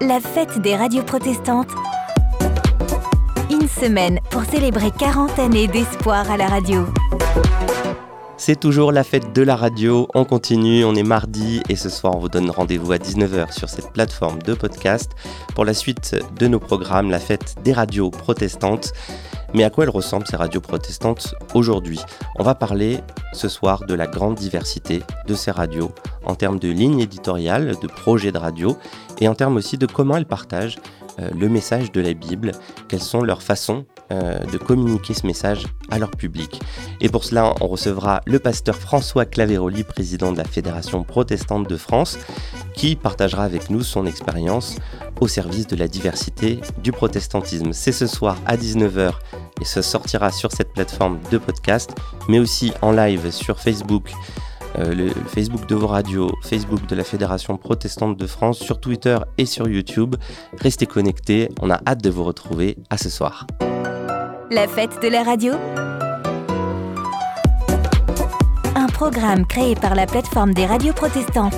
la fête des radios protestantes. Une semaine pour célébrer 40 années d'espoir à la radio. C'est toujours la fête de la radio, on continue, on est mardi et ce soir on vous donne rendez-vous à 19h sur cette plateforme de podcast pour la suite de nos programmes, la fête des radios protestantes. Mais à quoi elles ressemblent ces radios protestantes aujourd'hui? On va parler ce soir de la grande diversité de ces radios en termes de lignes éditoriales, de projets de radio et en termes aussi de comment elles partagent euh, le message de la Bible, quelles sont leurs façons euh, de communiquer ce message à leur public. Et pour cela, on recevra le pasteur François Claveroli, président de la Fédération protestante de France, qui partagera avec nous son expérience au service de la diversité du protestantisme. C'est ce soir à 19h et ce sortira sur cette plateforme de podcast, mais aussi en live sur Facebook. Euh, le Facebook de vos radios, Facebook de la Fédération protestante de France, sur Twitter et sur YouTube. Restez connectés, on a hâte de vous retrouver à ce soir. La fête de la radio Un programme créé par la plateforme des radios protestantes.